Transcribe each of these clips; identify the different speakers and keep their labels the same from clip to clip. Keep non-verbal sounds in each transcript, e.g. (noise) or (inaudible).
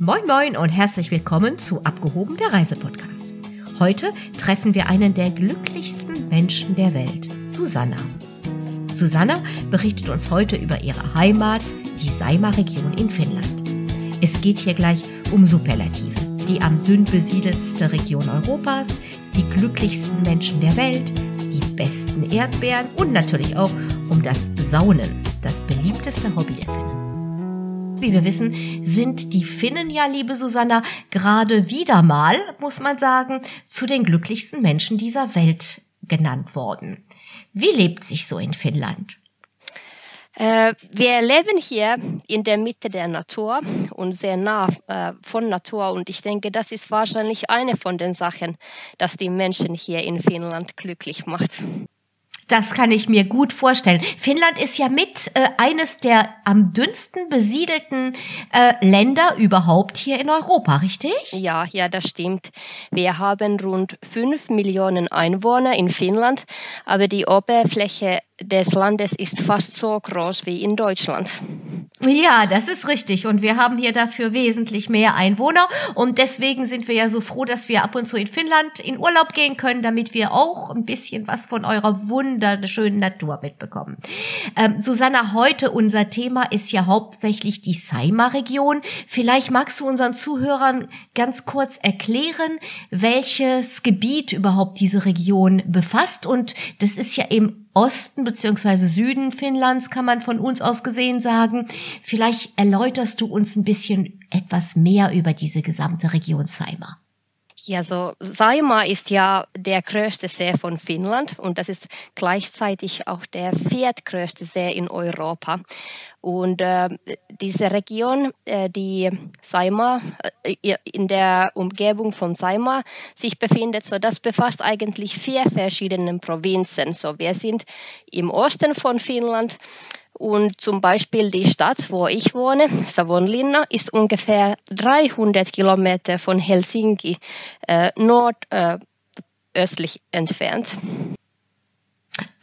Speaker 1: Moin Moin und herzlich willkommen zu Abgehoben der Reisepodcast. Heute treffen wir einen der glücklichsten Menschen der Welt, Susanna. Susanna berichtet uns heute über ihre Heimat, die Saima-Region in Finnland. Es geht hier gleich um Superlative, die am dünn besiedelste Region Europas, die glücklichsten Menschen der Welt, die besten Erdbeeren und natürlich auch um das Saunen, das beliebteste Hobby der Finnen. Wie wir wissen, sind die Finnen ja, liebe Susanna, gerade wieder mal, muss man sagen, zu den glücklichsten Menschen dieser Welt genannt worden. Wie lebt sich so in Finnland?
Speaker 2: Äh, wir leben hier in der Mitte der Natur und sehr nah äh, von Natur und ich denke, das ist wahrscheinlich eine von den Sachen, dass die Menschen hier in Finnland glücklich macht.
Speaker 1: Das kann ich mir gut vorstellen. Finnland ist ja mit äh, eines der am dünnsten besiedelten äh, Länder überhaupt hier in Europa, richtig?
Speaker 2: Ja, ja, das stimmt. Wir haben rund fünf Millionen Einwohner in Finnland, aber die Oberfläche des Landes ist fast so groß wie in Deutschland.
Speaker 1: Ja, das ist richtig. Und wir haben hier dafür wesentlich mehr Einwohner. Und deswegen sind wir ja so froh, dass wir ab und zu in Finnland in Urlaub gehen können, damit wir auch ein bisschen was von eurer wunderschönen Natur mitbekommen. Ähm, Susanna, heute unser Thema ist ja hauptsächlich die Saima-Region. Vielleicht magst du unseren Zuhörern ganz kurz erklären, welches Gebiet überhaupt diese Region befasst. Und das ist ja im Osten beziehungsweise Süden Finnlands, kann man von uns aus gesehen sagen. Vielleicht erläuterst du uns ein bisschen etwas mehr über diese gesamte Region Saima.
Speaker 2: Ja, so Saima ist ja der größte See von Finnland und das ist gleichzeitig auch der viertgrößte See in Europa. Und äh, diese Region, äh, die Saima, äh, in der Umgebung von Saima sich befindet, so das befasst eigentlich vier verschiedene Provinzen. So wir sind im Osten von Finnland und zum Beispiel die Stadt, wo ich wohne, Savonlinna, ist ungefähr 300 Kilometer von Helsinki äh, nordöstlich äh, entfernt.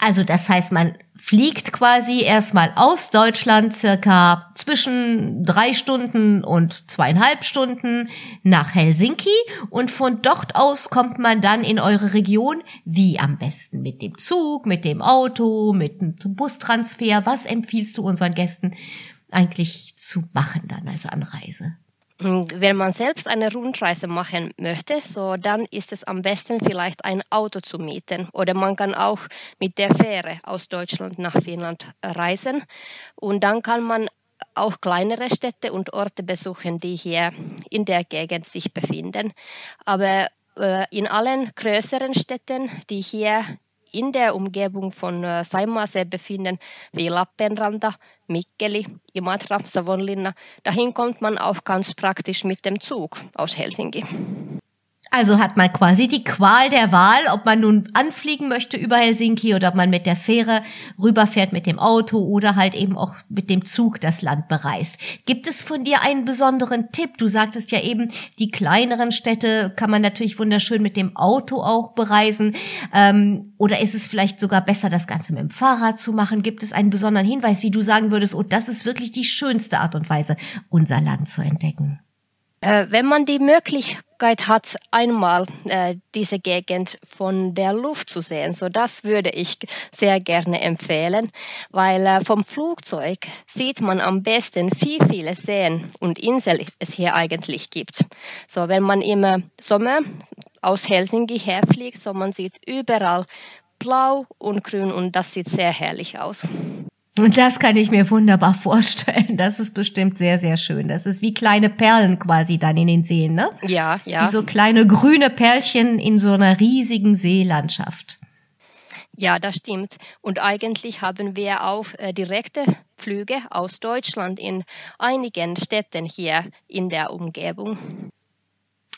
Speaker 1: Also das heißt, man fliegt quasi erstmal aus Deutschland circa zwischen drei Stunden und zweieinhalb Stunden nach Helsinki und von dort aus kommt man dann in eure Region. Wie am besten? Mit dem Zug, mit dem Auto, mit dem Bustransfer? Was empfiehlst du unseren Gästen eigentlich zu machen dann als Anreise?
Speaker 2: Hm, wenn man selbst eine Rundreise machen möchte, so dann ist es am besten vielleicht ein Auto zu mieten. Oder man kann auch mit der Fähre aus Deutschland nach Finnland reisen. Und dann kann man auch kleinere Städte und Orte besuchen, die hier in der Gegend sich befinden. Aber äh, in allen größeren Städten, die hier in der Umgebung von äh, Saimaasee befinden, wie Lappenranta, Mikkeli, Imatra, Savonlinna. Dahin kommt man auch ganz praktisch mit dem Zug aus Helsinki.
Speaker 1: Also hat man quasi die Qual der Wahl, ob man nun anfliegen möchte über Helsinki oder ob man mit der Fähre rüberfährt mit dem Auto oder halt eben auch mit dem Zug das Land bereist. Gibt es von dir einen besonderen Tipp? Du sagtest ja eben, die kleineren Städte kann man natürlich wunderschön mit dem Auto auch bereisen. Ähm, oder ist es vielleicht sogar besser, das Ganze mit dem Fahrrad zu machen? Gibt es einen besonderen Hinweis, wie du sagen würdest, oh, das ist wirklich die schönste Art und Weise, unser Land zu entdecken?
Speaker 2: Äh, wenn man die Möglichkeit hat, einmal äh, diese Gegend von der Luft zu sehen, so das würde ich sehr gerne empfehlen, weil äh, vom Flugzeug sieht man am besten, wie viele Seen und Inseln es hier eigentlich gibt. So wenn man im Sommer aus Helsinki herfliegt, so man sieht überall blau und grün und das sieht sehr herrlich aus.
Speaker 1: Und das kann ich mir wunderbar (laughs) vorstellen. Das ist bestimmt sehr, sehr schön. Das ist wie kleine Perlen quasi dann in den Seen, ne?
Speaker 2: Ja, ja.
Speaker 1: Wie so kleine grüne Perlchen in so einer riesigen Seelandschaft.
Speaker 2: Ja, das stimmt. Und eigentlich haben wir auch äh, direkte Flüge aus Deutschland in einigen Städten hier in der Umgebung.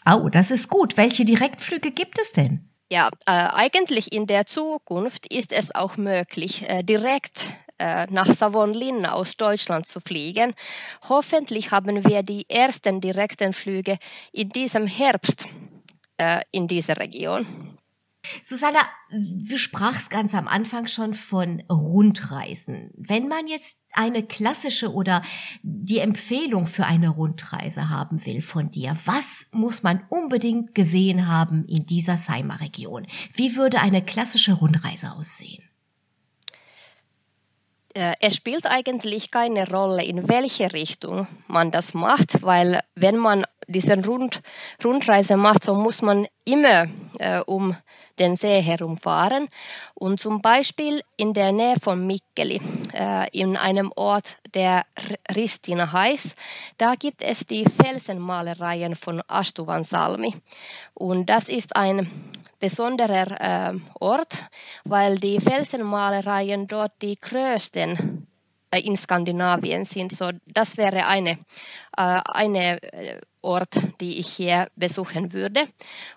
Speaker 1: Oh, das ist gut. Welche Direktflüge gibt es denn?
Speaker 2: Ja, äh, eigentlich in der Zukunft ist es auch möglich, äh, direkt nach Savonlinna aus Deutschland zu fliegen. Hoffentlich haben wir die ersten direkten Flüge in diesem Herbst äh, in dieser Region.
Speaker 1: Susanna, du sprachst ganz am Anfang schon von Rundreisen. Wenn man jetzt eine klassische oder die Empfehlung für eine Rundreise haben will von dir, was muss man unbedingt gesehen haben in dieser Saima-Region? Wie würde eine klassische Rundreise aussehen?
Speaker 2: Äh, es spielt eigentlich keine Rolle, in welche Richtung man das macht, weil wenn man diese Rund, Rundreise macht, so muss man immer äh, um den See herumfahren. Und zum Beispiel in der Nähe von Mikkeli, äh, in einem Ort, der Ristina heißt, da gibt es die Felsenmalereien von Astuvan Salmi. Und das ist ein besonderer äh, Ort, weil die Felsenmalereien dort die größten äh, in Skandinavien sind. So, das wäre eine, äh, eine äh, Ort, die ich hier besuchen würde.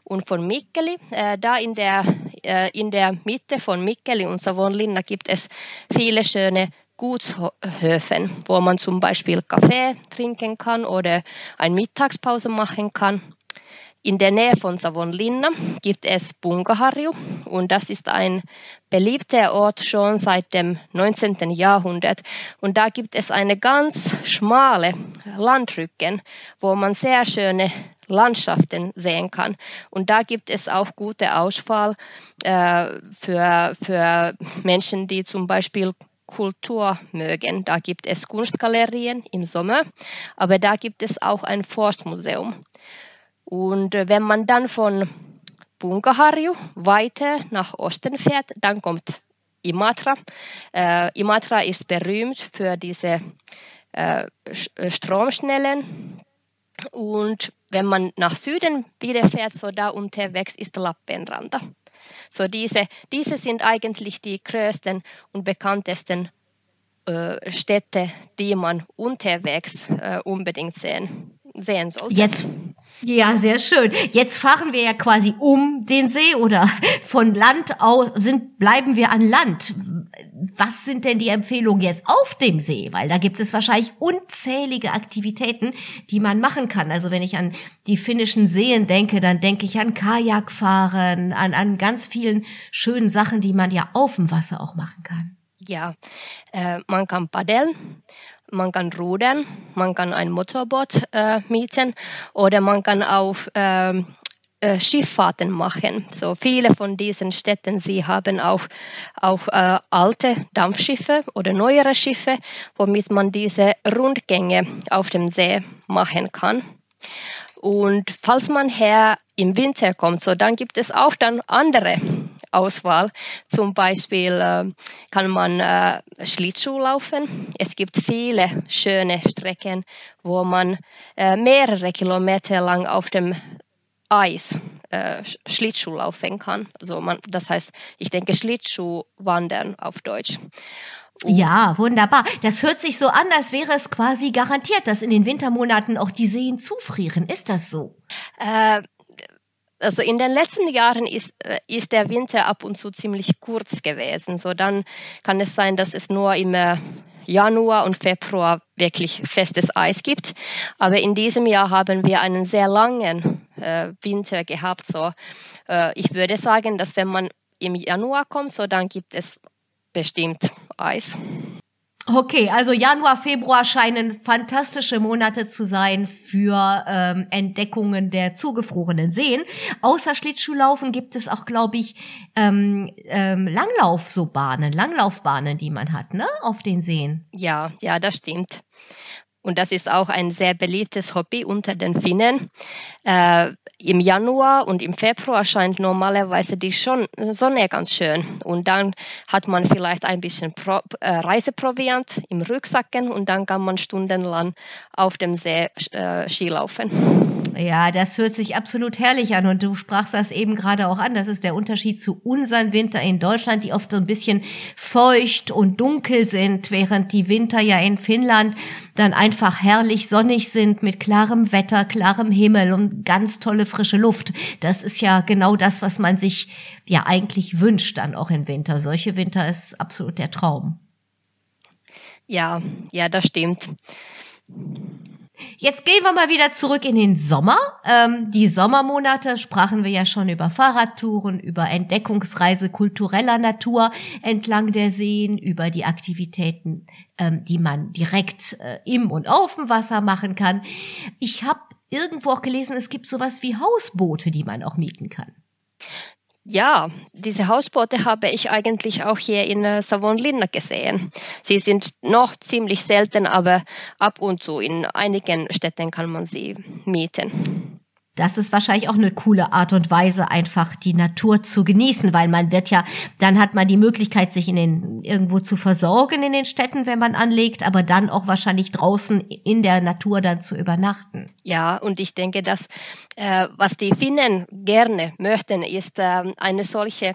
Speaker 2: Und von Mikkeli, äh, da in der, äh, in der Mitte von Mikkeli und Savonlinna gibt es viele schöne Gutshöfen, wo man zum Beispiel Kaffee trinken kann oder eine Mittagspause machen kann. In der Nähe von Savonlinna gibt es Punkaharju und das ist ein beliebter Ort schon seit dem 19. Jahrhundert. Und da gibt es eine ganz schmale Landrücken, wo man sehr schöne Landschaften sehen kann. Und da gibt es auch gute Auswahl äh, für, für Menschen, die zum Beispiel Kultur mögen. Da gibt es Kunstgalerien im Sommer, aber da gibt es auch ein Forstmuseum. Und äh, wenn man dann von Punkaharju weiter nach Osten fährt, dann kommt Imatra. Äh, Imatra ist berühmt für diese äh, äh, Stromschnellen. Und wenn man nach Süden wieder fährt, so da unterwegs ist Lappenranta. So diese, diese sind eigentlich die größten und bekanntesten äh, Städte, die man unterwegs äh, unbedingt sehen, sehen sollte.
Speaker 1: Jetzt ja, sehr schön. Jetzt fahren wir ja quasi um den See oder von Land aus sind, bleiben wir an Land. Was sind denn die Empfehlungen jetzt auf dem See? Weil da gibt es wahrscheinlich unzählige Aktivitäten, die man machen kann. Also wenn ich an die finnischen Seen denke, dann denke ich an Kajakfahren, an, an ganz vielen schönen Sachen, die man ja auf dem Wasser auch machen kann.
Speaker 2: Ja, äh, man kann paddeln man kann rudern, man kann ein Motorboot äh, mieten oder man kann auch ähm, äh, Schifffahrten machen. So viele von diesen Städten, sie haben auch, auch äh, alte Dampfschiffe oder neuere Schiffe, womit man diese Rundgänge auf dem See machen kann. Und falls man her im Winter kommt, so dann gibt es auch dann andere Auswahl. Zum Beispiel äh, kann man äh, Schlittschuh laufen. Es gibt viele schöne Strecken, wo man äh, mehrere Kilometer lang auf dem Eis äh, Schlittschuh laufen kann. Also man, das heißt, ich denke Schlittschuh wandern auf Deutsch.
Speaker 1: Ja, wunderbar. Das hört sich so an, als wäre es quasi garantiert, dass in den Wintermonaten auch die Seen zufrieren. Ist das so?
Speaker 2: Äh, also in den letzten Jahren ist, äh, ist der Winter ab und zu ziemlich kurz gewesen. So dann kann es sein, dass es nur im äh, Januar und Februar wirklich festes Eis gibt. Aber in diesem Jahr haben wir einen sehr langen äh, Winter gehabt. So, äh, ich würde sagen, dass wenn man im Januar kommt, so dann gibt es bestimmt Eis.
Speaker 1: Okay, also Januar, Februar scheinen fantastische Monate zu sein für ähm, Entdeckungen der zugefrorenen Seen. Außer Schlittschuhlaufen gibt es auch, glaube ich, ähm, ähm, Langlauf Langlaufbahnen, die man hat, ne, auf den Seen.
Speaker 2: Ja, ja, das stimmt. Und das ist auch ein sehr beliebtes Hobby unter den Finnen. Äh, Im Januar und im Februar scheint normalerweise die Sonne ganz schön. Und dann hat man vielleicht ein bisschen äh, Reiseproviant im Rucksacken und dann kann man stundenlang auf dem See äh, Skilaufen.
Speaker 1: Ja, das hört sich absolut herrlich an und du sprachst das eben gerade auch an. Das ist der Unterschied zu unseren Winter in Deutschland, die oft so ein bisschen feucht und dunkel sind, während die Winter ja in Finnland dann einfach herrlich sonnig sind mit klarem Wetter, klarem Himmel und ganz tolle frische Luft. Das ist ja genau das, was man sich ja eigentlich wünscht dann auch im Winter. Solche Winter ist absolut der Traum.
Speaker 2: Ja, ja, das stimmt.
Speaker 1: Jetzt gehen wir mal wieder zurück in den Sommer. Ähm, die Sommermonate sprachen wir ja schon über Fahrradtouren, über Entdeckungsreise kultureller Natur entlang der Seen, über die Aktivitäten, ähm, die man direkt äh, im und auf dem Wasser machen kann. Ich habe irgendwo auch gelesen, es gibt sowas wie Hausboote, die man auch mieten kann.
Speaker 2: Ja, diese Hausboote habe ich eigentlich auch hier in äh, Savonlinna gesehen. Sie sind noch ziemlich selten, aber ab und zu in einigen Städten kann man sie mieten
Speaker 1: das ist wahrscheinlich auch eine coole Art und Weise, einfach die Natur zu genießen, weil man wird ja, dann hat man die Möglichkeit, sich in den, irgendwo zu versorgen in den Städten, wenn man anlegt, aber dann auch wahrscheinlich draußen in der Natur dann zu übernachten.
Speaker 2: Ja, und ich denke, dass, äh, was die Finnen gerne möchten, ist äh, eine solche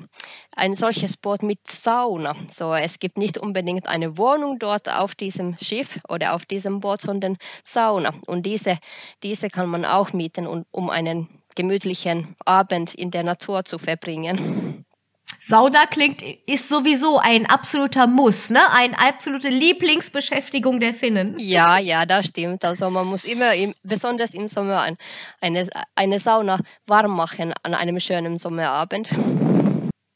Speaker 2: ein solches Boot mit Sauna. So, es gibt nicht unbedingt eine Wohnung dort auf diesem Schiff oder auf diesem Boot, sondern Sauna. Und diese, diese kann man auch mieten, um einen gemütlichen Abend in der Natur zu verbringen.
Speaker 1: Sauna klingt, ist sowieso ein absoluter Muss, ne? Eine absolute Lieblingsbeschäftigung der Finnen.
Speaker 2: Ja, ja, das stimmt. Also man muss immer, im, besonders im Sommer, ein, eine, eine Sauna warm machen an einem schönen Sommerabend.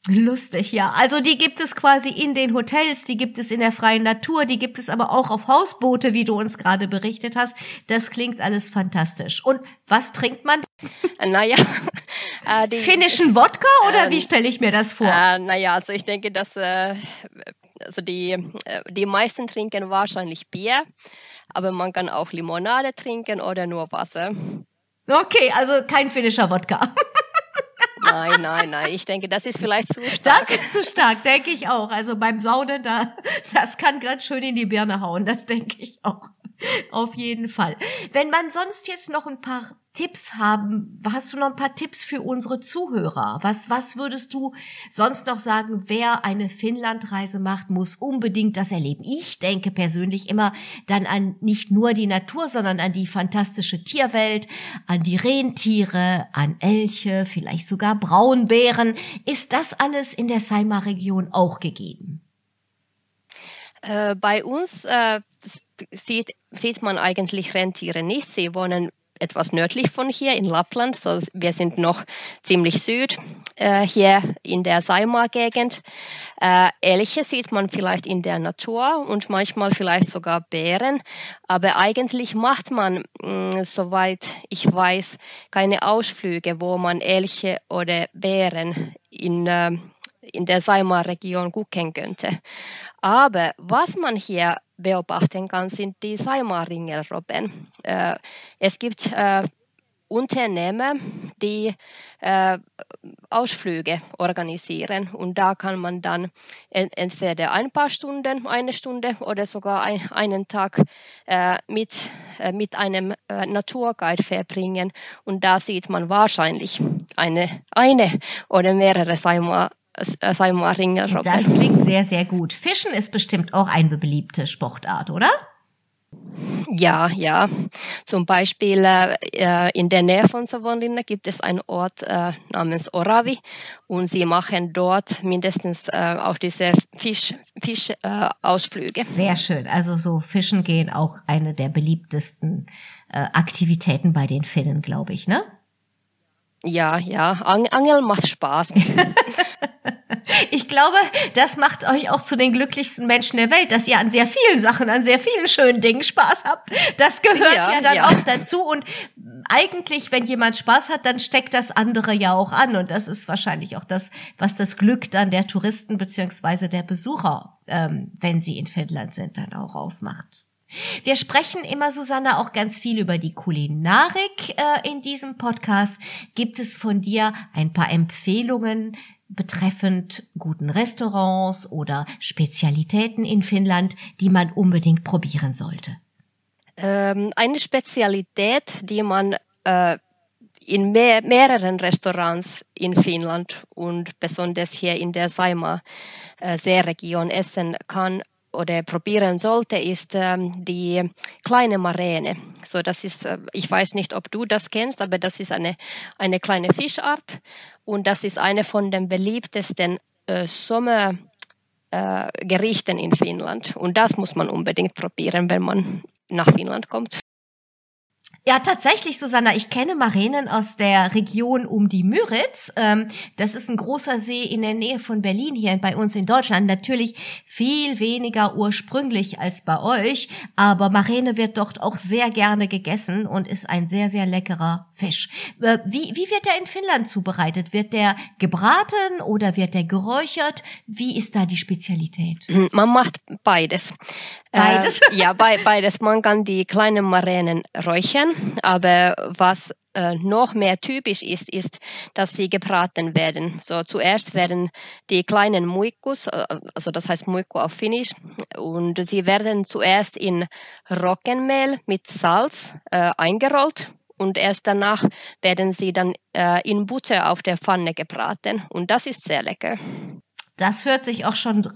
Speaker 1: Lustig, ja. Also die gibt es quasi in den Hotels, die gibt es in der freien Natur, die gibt es aber auch auf Hausboote, wie du uns gerade berichtet hast. Das klingt alles fantastisch. Und was trinkt man?
Speaker 2: Naja. (laughs)
Speaker 1: Äh, die, Finnischen Wodka oder äh, wie stelle ich mir das vor?
Speaker 2: Äh, naja, also ich denke, dass äh, also die, äh, die meisten trinken wahrscheinlich Bier, aber man kann auch Limonade trinken oder nur Wasser.
Speaker 1: Okay, also kein finnischer Wodka. (laughs)
Speaker 2: Nein, nein, nein. Ich denke, das ist vielleicht zu stark.
Speaker 1: Das ist zu stark, denke ich auch. Also beim Saunen, da, das kann ganz schön in die Birne hauen. Das denke ich auch. Auf jeden Fall. Wenn man sonst jetzt noch ein paar Tipps haben, hast du noch ein paar Tipps für unsere Zuhörer? Was, was würdest du sonst noch sagen, wer eine Finnlandreise macht, muss unbedingt das erleben? Ich denke persönlich immer dann an nicht nur die Natur, sondern an die fantastische Tierwelt, an die Rentiere, an Elche, vielleicht sogar Braunbären. Ist das alles in der Saima-Region auch gegeben?
Speaker 2: Äh, bei uns äh, sieht, sieht man eigentlich Rentiere nicht. Sie wohnen etwas nördlich von hier in Lappland. So, wir sind noch ziemlich süd äh, hier in der Saimaa-Gegend. Äh, Elche sieht man vielleicht in der Natur und manchmal vielleicht sogar Bären. Aber eigentlich macht man, mh, mm, soweit ich weiß, keine Ausflüge, wo man Elche oder Bären in äh, in der Saimaa-Region gucken könnte. Aber was man hier beobachten kann, sind die Saimaa-Ringelrobben. Äh, es gibt äh, Unternehmen, die äh, Ausflüge organisieren und da kann man dann entweder ein paar Stunden, eine Stunde oder sogar ein, einen Tag äh, mit, äh, mit einem äh, Naturguide verbringen und da sieht man wahrscheinlich eine, eine oder mehrere Saimaa äh, Saimaa Ringelrobben.
Speaker 1: Das klingt sehr, sehr gut. Fischen ist bestimmt auch eine beliebte Sportart, oder?
Speaker 2: Ja, ja. Zum Beispiel äh, in der Nähe von Savonlinna gibt es einen Ort äh, namens Oravi und sie machen dort mindestens äh, auch diese Fisch, Fischausflüge.
Speaker 1: Sehr schön. Also so Fischen gehen auch eine der beliebtesten äh, Aktivitäten bei den Finnen, glaube ich, ne?
Speaker 2: Ja, ja. Ang Angeln macht Spaß. (laughs)
Speaker 1: ich glaube, das macht euch auch zu den glücklichsten Menschen der Welt, dass ihr an sehr vielen Sachen, an sehr vielen schönen Dingen Spaß habt. Das gehört ja, ja dann ja. auch dazu. Und eigentlich, wenn jemand Spaß hat, dann steckt das andere ja auch an. Und das ist wahrscheinlich auch das, was das Glück dann der Touristen beziehungsweise der Besucher, ähm, wenn sie in Finnland sind, dann auch ausmacht. Wir sprechen immer, Susanne, auch ganz viel über die Kulinarik äh, in diesem Podcast. Gibt es von dir ein paar Empfehlungen, betreffend guten Restaurants oder Spezialitäten in Finnland, die man unbedingt probieren sollte?
Speaker 2: Ähm, eine Spezialität, die man äh, in mehr, mehreren Restaurants in Finnland und besonders hier in der Saima-Seeregion äh, essen kann oder probieren sollte, ist ähm, die kleine Maräne. So, das ist, äh, ich weiß nicht, ob du das kennst, aber das ist eine, eine kleine Fischart und das ist eine von den beliebtesten äh, Sommergerichten äh, in Finnland. Und das muss man unbedingt probieren, wenn man nach Finnland kommt.
Speaker 1: Ja, tatsächlich, Susanna. Ich kenne Marenen aus der Region um die Müritz. Ähm, das ist ein großer See in der Nähe von Berlin hier bei uns in Deutschland. Natürlich viel weniger ursprünglich als bei euch, aber Marene wird dort auch sehr gerne gegessen und ist ein sehr, sehr leckerer Fisch. Äh, wie, wie wird der in Finnland zubereitet? Wird der gebraten oder wird der geräuchert? Wie ist da die Spezialität?
Speaker 2: Man macht beides.
Speaker 1: Beides?
Speaker 2: Äh, ja, be beides. Man kann die kleinen Maränen räuchern, aber was äh, noch mehr typisch ist, ist, dass sie gebraten werden. So zuerst werden die kleinen Muikus, äh, also das heißt Muikku auf Finnisch, und sie werden zuerst in Roggenmehl mit Salz äh, eingerollt und erst danach werden sie dann äh, in Butter auf der Pfanne gebraten und das ist sehr lecker.
Speaker 1: Das hört sich auch schon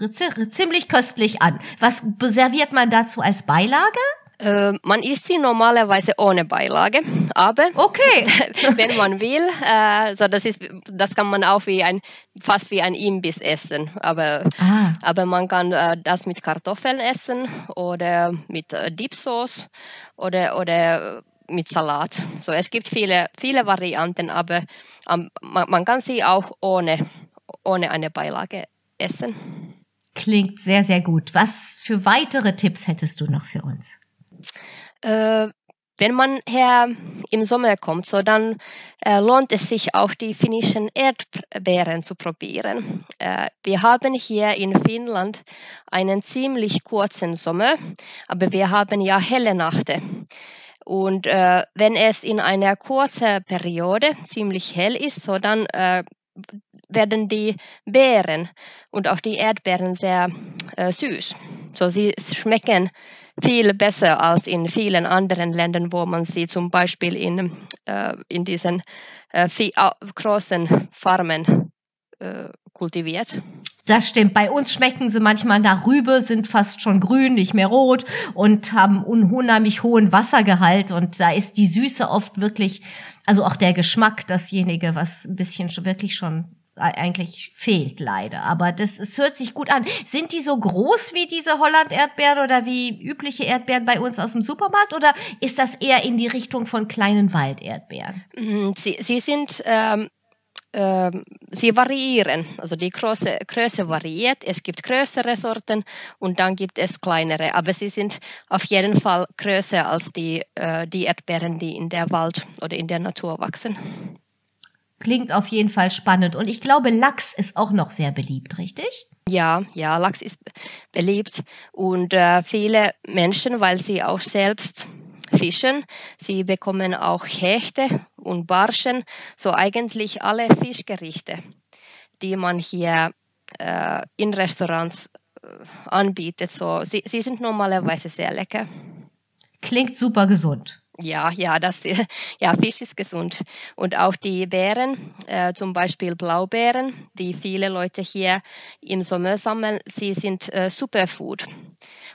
Speaker 1: ziemlich köstlich an. Was serviert man dazu als Beilage?
Speaker 2: Äh, man isst sie normalerweise ohne Beilage, aber
Speaker 1: okay. (laughs)
Speaker 2: wenn man will, äh, so das ist, das kann man auch wie ein fast wie ein Imbiss essen, aber ah. aber man kann äh, das mit Kartoffeln essen oder mit äh, Dipsauce oder oder mit Salat. So es gibt viele viele Varianten, aber ähm, man, man kann sie auch ohne ohne eine Beilage essen.
Speaker 1: Klingt sehr, sehr gut. Was für weitere Tipps hättest du noch für uns?
Speaker 2: Äh, wenn man her im Sommer kommt, so dann äh, lohnt es sich auch die finnischen Erdbeeren zu probieren. Äh, wir haben hier in Finnland einen ziemlich kurzen Sommer, aber wir haben ja helle Nächte. Und äh, wenn es in einer kurzen Periode ziemlich hell ist, so dann äh, werden die Beeren und auch die Erdbeeren sehr äh, süß. So sie schmecken viel besser als in vielen anderen Ländern, wo man sie zum Beispiel in, äh, in diesen äh, großen Farmen äh, kultiviert.
Speaker 1: Das stimmt. Bei uns schmecken sie manchmal nach Rübe, sind fast schon grün, nicht mehr rot und haben unheimlich hohen Wassergehalt und da ist die Süße oft wirklich, also auch der Geschmack dasjenige, was ein bisschen wirklich schon eigentlich fehlt leider. Aber das, es hört sich gut an. Sind die so groß wie diese Holland-Erdbeeren oder wie übliche Erdbeeren bei uns aus dem Supermarkt oder ist das eher in die Richtung von kleinen Walderdbeeren?
Speaker 2: Mhm, sie, sie sind ähm, äh, sie variieren, also die Größe, Größe variiert. Es gibt größere Sorten und dann gibt es kleinere, aber sie sind auf jeden Fall größer als die, äh, die Erdbeeren, die in der Wald oder in der Natur wachsen.
Speaker 1: Klingt auf jeden Fall spannend. Und ich glaube, Lachs ist auch noch sehr beliebt, richtig?
Speaker 2: Ja, ja, Lachs ist beliebt und äh, viele Menschen, weil sie auch selbst fischen, sie bekommen auch Hechte und Barschen, so eigentlich alle Fischgerichte, die man hier äh, in Restaurants äh, anbietet. So, sie, sie sind normalerweise sehr lecker.
Speaker 1: Klingt super gesund.
Speaker 2: Ja, ja, das, ja, Fisch ist gesund. Und auch die Beeren, äh, zum Beispiel Blaubeeren, die viele Leute hier im Sommer sammeln, sie sind äh, Superfood.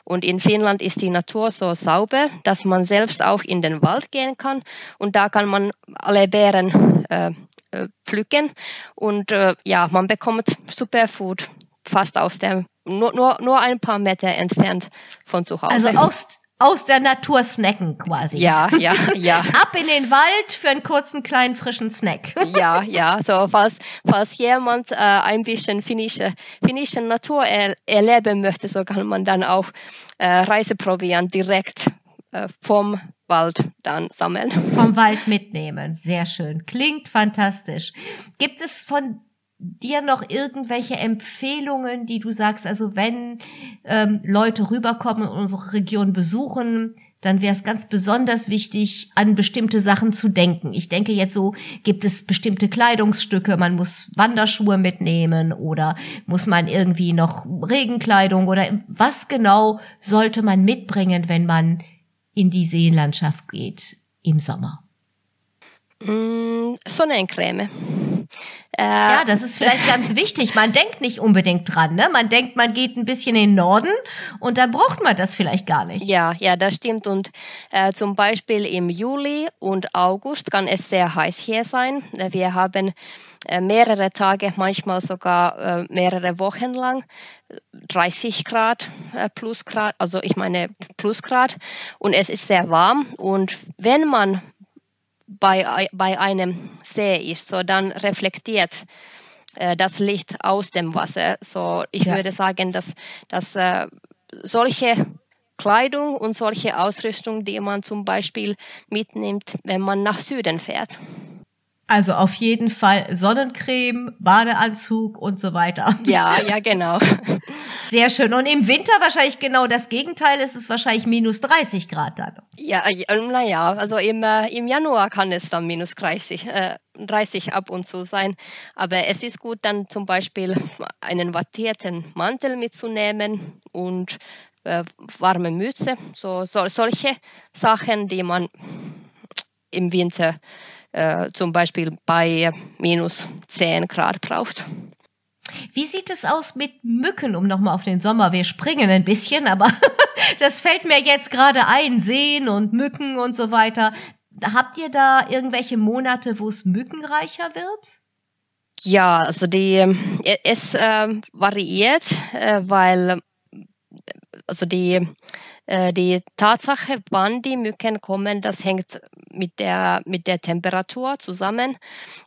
Speaker 2: Und in Finnland ist die Natur so sauber, dass man selbst auch in den Wald gehen kann. Und da kann man alle Beeren äh, äh pflücken. Und äh, ja, man bekommt Superfood fast aus dem, nur, nur, nur ein paar Meter entfernt von zu Hause.
Speaker 1: Also aus aus der Natur snacken quasi.
Speaker 2: Ja, ja, ja. (laughs)
Speaker 1: Ab in den Wald für einen kurzen kleinen frischen Snack. (laughs)
Speaker 2: ja, ja. So falls falls jemand äh, ein bisschen finnische finnische Natur er, erleben möchte, so kann man dann auch äh, Reiseproviant direkt äh, vom Wald dann sammeln.
Speaker 1: Vom Wald mitnehmen. Sehr schön. Klingt fantastisch. Gibt es von dir noch irgendwelche Empfehlungen, die du sagst, also wenn ähm, Leute rüberkommen und unsere Region besuchen, dann wäre es ganz besonders wichtig, an bestimmte Sachen zu denken. Ich denke jetzt so, gibt es bestimmte Kleidungsstücke, man muss Wanderschuhe mitnehmen oder muss man irgendwie noch Regenkleidung oder was genau sollte man mitbringen, wenn man in die Seenlandschaft geht im Sommer?
Speaker 2: Mm, Sonnencreme.
Speaker 1: Äh, ja, das ist vielleicht ganz (laughs) wichtig. Man denkt nicht unbedingt dran, ne? Man denkt, man geht ein bisschen in den Norden und dann braucht man das vielleicht gar nicht.
Speaker 2: Ja, ja, das stimmt. Und äh, zum Beispiel im Juli und August kann es sehr heiß hier sein. Wir haben äh, mehrere Tage, manchmal sogar äh, mehrere Wochen lang 30 Grad äh, plus Grad, also ich meine plus Grad und es ist sehr warm und wenn man bei, bei einem See ist, so dann reflektiert äh, das Licht aus dem Wasser. So ich ja. würde sagen, dass, dass äh, solche Kleidung und solche Ausrüstung, die man zum Beispiel mitnimmt, wenn man nach Süden fährt.
Speaker 1: Also auf jeden Fall Sonnencreme, Badeanzug und so weiter.
Speaker 2: Ja, (laughs) ja, genau.
Speaker 1: Sehr schön. Und im Winter wahrscheinlich genau das Gegenteil. Es ist wahrscheinlich minus 30 Grad dann.
Speaker 2: Ja, naja, also im, äh, im Januar kann es dann minus 30, äh, 30 ab und zu sein. Aber es ist gut, dann zum Beispiel einen wattierten Mantel mitzunehmen und äh, warme Mütze. So, so, solche Sachen, die man im Winter äh, zum Beispiel bei minus 10 Grad braucht.
Speaker 1: Wie sieht es aus mit Mücken, um nochmal auf den Sommer? Wir springen ein bisschen, aber (laughs) das fällt mir jetzt gerade ein. Seen und Mücken und so weiter. Habt ihr da irgendwelche Monate, wo es mückenreicher wird?
Speaker 2: Ja, also die, äh, es äh, variiert, äh, weil also die äh, die Tatsache, wann die Mücken kommen, das hängt mit der, mit der Temperatur zusammen.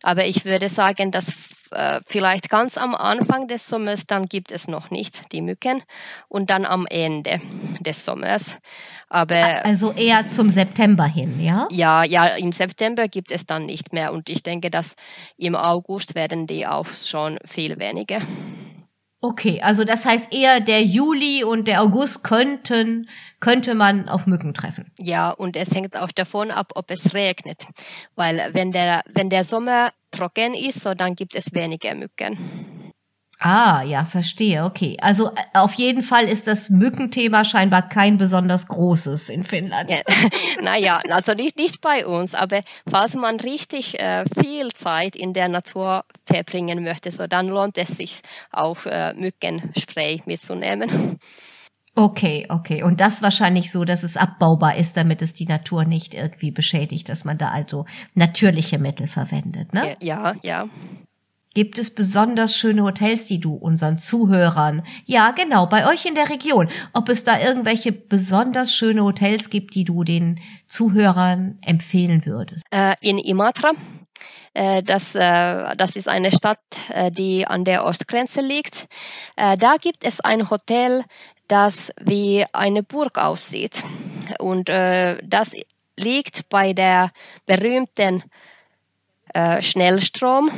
Speaker 2: Aber ich würde sagen, dass äh, vielleicht ganz am Anfang des Sommers, dann gibt es noch nicht die Mücken und dann am Ende des Sommers.
Speaker 1: Aber also eher zum September hin, ja?
Speaker 2: Ja, ja, im September gibt es dann nicht mehr und ich denke, dass im August werden die auch schon viel weniger.
Speaker 1: Okay, also das heißt eher der Juli und der August könnten, könnte man auf Mücken treffen.
Speaker 2: Ja, und es hängt auch davon ab, ob es regnet. Weil wenn der, wenn der Sommer trocken ist, so dann gibt es weniger Mücken.
Speaker 1: Ah, ja, verstehe. Okay. Also äh, auf jeden Fall ist das Mückenthema scheinbar kein besonders großes in Finnland. Ja, (laughs)
Speaker 2: naja, also nicht, nicht bei uns, aber falls man richtig äh, viel Zeit in der Natur verbringen möchte, so dann lohnt es sich auch äh, Mückenspray mitzunehmen.
Speaker 1: Okay, okay. Und das wahrscheinlich so, dass es abbaubar ist, damit es die Natur nicht irgendwie beschädigt, dass man da also natürliche Mittel verwendet, ne?
Speaker 2: Ja, ja.
Speaker 1: Gibt es besonders schöne Hotels, die du unseren Zuhörern, ja genau, bei euch in der Region, ob es da irgendwelche besonders schöne Hotels gibt, die du den Zuhörern empfehlen würdest?
Speaker 2: Äh, in Imatra. Äh, das, äh, das ist eine Stadt, äh, die an der Ostgrenze liegt. Äh, da gibt es ein Hotel, das wie eine Burg aussieht. Und äh, das liegt bei der berühmten Schnellstrom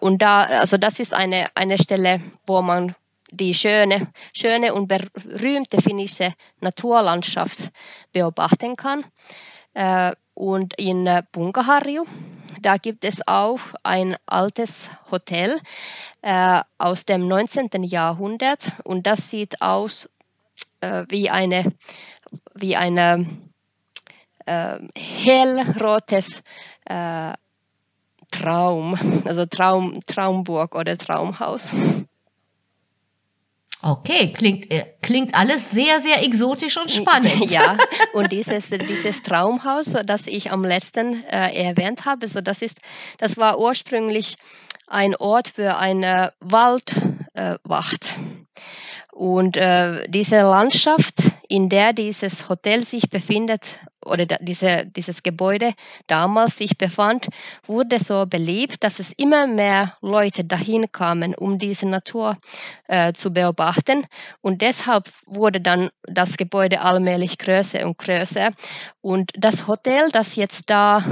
Speaker 2: und da, also das ist eine, eine Stelle, wo man die schöne, schöne und berühmte finnische Naturlandschaft beobachten kann. Äh, und in Punkaharju, da gibt es auch ein altes Hotel äh, aus dem 19. Jahrhundert und das sieht aus äh, wie eine, wie eine äh, hellrotes äh, Traum, also Traum, Traumburg oder Traumhaus.
Speaker 1: Okay, klingt, äh, klingt alles sehr, sehr exotisch und spannend. (laughs)
Speaker 2: Ja, (laughs) und dieses, dieses Traumhaus, das ich am letzten äh, erwähnt habe, so das ist, das war ursprünglich ein Ort für eine Waldwacht. Äh, und äh, diese Landschaft, in der dieses Hotel sich befindet oder diese, dieses Gebäude damals sich befand, wurde so beliebt, dass es immer mehr Leute dahin kamen, um diese Natur äh, zu beobachten. Und deshalb wurde dann das Gebäude allmählich größer und größer. Und das Hotel, das jetzt da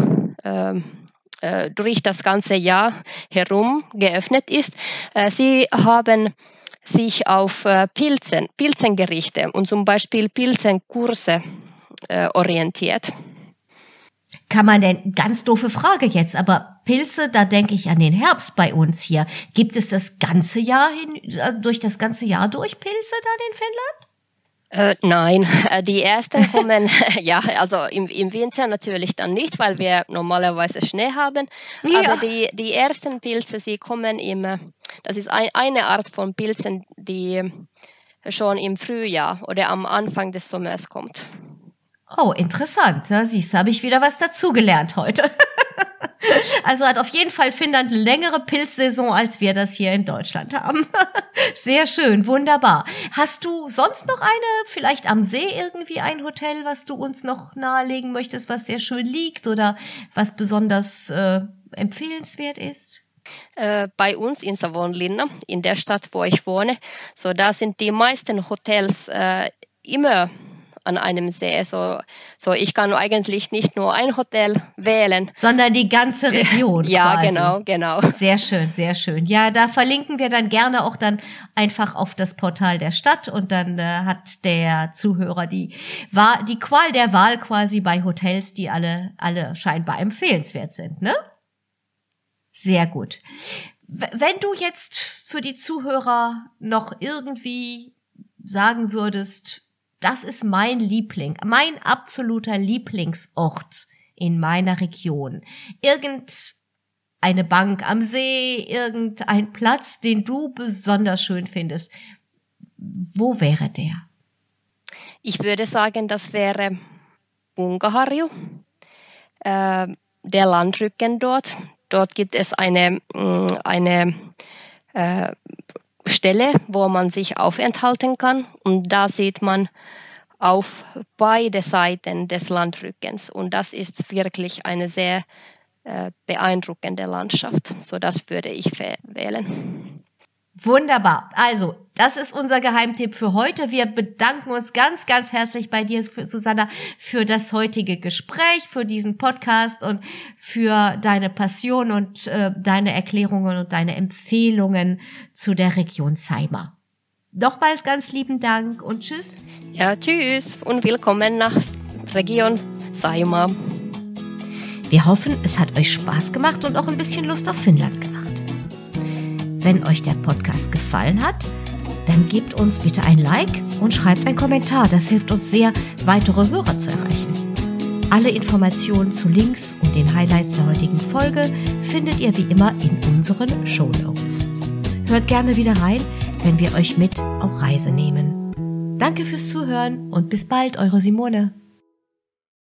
Speaker 2: ähm, äh, durch das ganze Jahr herum geöffnet ist, äh, sie haben sich auf äh, Pilzen, Pilzengerichte und zum Beispiel Pilzenkurse äh, orientiert.
Speaker 1: Kann man denn, ganz doofe Frage jetzt, aber Pilze, da denke ich an den Herbst bei uns hier. Gibt es das ganze Jahr hin, äh, durch das ganze Jahr durch Pilze dann in Finnland?
Speaker 2: Äh, nein, (laughs) äh, die ersten kommen, (laughs) ja, also im, im Winter natürlich dann nicht, weil wir normalerweise Schnee haben. Ja. Aber die, die ersten Pilze, sie kommen im, das ist ein, eine Art von Pilzen, die schon im Frühjahr oder am Anfang des Sommers kommt.
Speaker 1: Oh, interessant. Da siehst du, habe ich wieder was dazugelernt heute. (laughs) (laughs) Also hat auf jeden Fall Finnland längere Pilzsaison, als wir das hier in Deutschland haben. (laughs) Sehr schön, wunderbar. Hast du sonst noch eine, vielleicht am See irgendwie ein Hotel, was du uns noch nahelegen möchtest, was sehr schön liegt oder was besonders äh, empfehlenswert ist?
Speaker 2: Äh, bei uns in Savonlinna, in der Stadt, wo ich wohne, so da sind die meisten Hotels äh, immer an einem See. So, so ich kann eigentlich nicht nur ein Hotel wählen.
Speaker 1: Sondern die ganze Region.
Speaker 2: ja, quasi. genau, genau.
Speaker 1: Sehr schön, sehr schön. Ja, da verlinken wir dann gerne auch dann einfach auf das Portal der Stadt und dann äh, hat der Zuhörer die, Wahl, die Qual der Wahl quasi bei Hotels, die alle, alle scheinbar empfehlenswert sind, ne? Sehr gut. Wenn du jetzt für die Zuhörer noch irgendwie sagen würdest, das ist mein Liebling, mein absoluter Lieblingsort in meiner Region. Irgendeine Bank am See, irgendein Platz, den du besonders schön findest. Wo wäre der?
Speaker 2: Ich würde sagen, das wäre Ungaharju, äh, der Landrücken dort. Dort gibt es eine, mm, eine äh, Stelle, wo man sich aufenthalten kann. Und da sieht man auf beide Seiten des Landrückens. Und das ist wirklich eine sehr äh, beeindruckende Landschaft. So das würde ich wählen.
Speaker 1: Wunderbar. Also, das ist unser Geheimtipp für heute. Wir bedanken uns ganz, ganz herzlich bei dir, Susanna, für das heutige Gespräch, für diesen Podcast und für deine Passion und äh, deine Erklärungen und deine Empfehlungen zu der Region Seimer. Nochmals ganz lieben Dank und tschüss.
Speaker 2: Ja, tschüss und willkommen nach Region Seimer.
Speaker 1: Wir hoffen, es hat euch Spaß gemacht und auch ein bisschen Lust auf Finnland gemacht. Wenn euch der Podcast gefallen hat, dann gebt uns bitte ein Like und schreibt einen Kommentar. Das hilft uns sehr, weitere Hörer zu erreichen. Alle Informationen zu Links und den Highlights der heutigen Folge findet ihr wie immer in unseren Show Notes. Hört gerne wieder rein, wenn wir euch mit auf Reise nehmen. Danke fürs Zuhören und bis bald, eure Simone.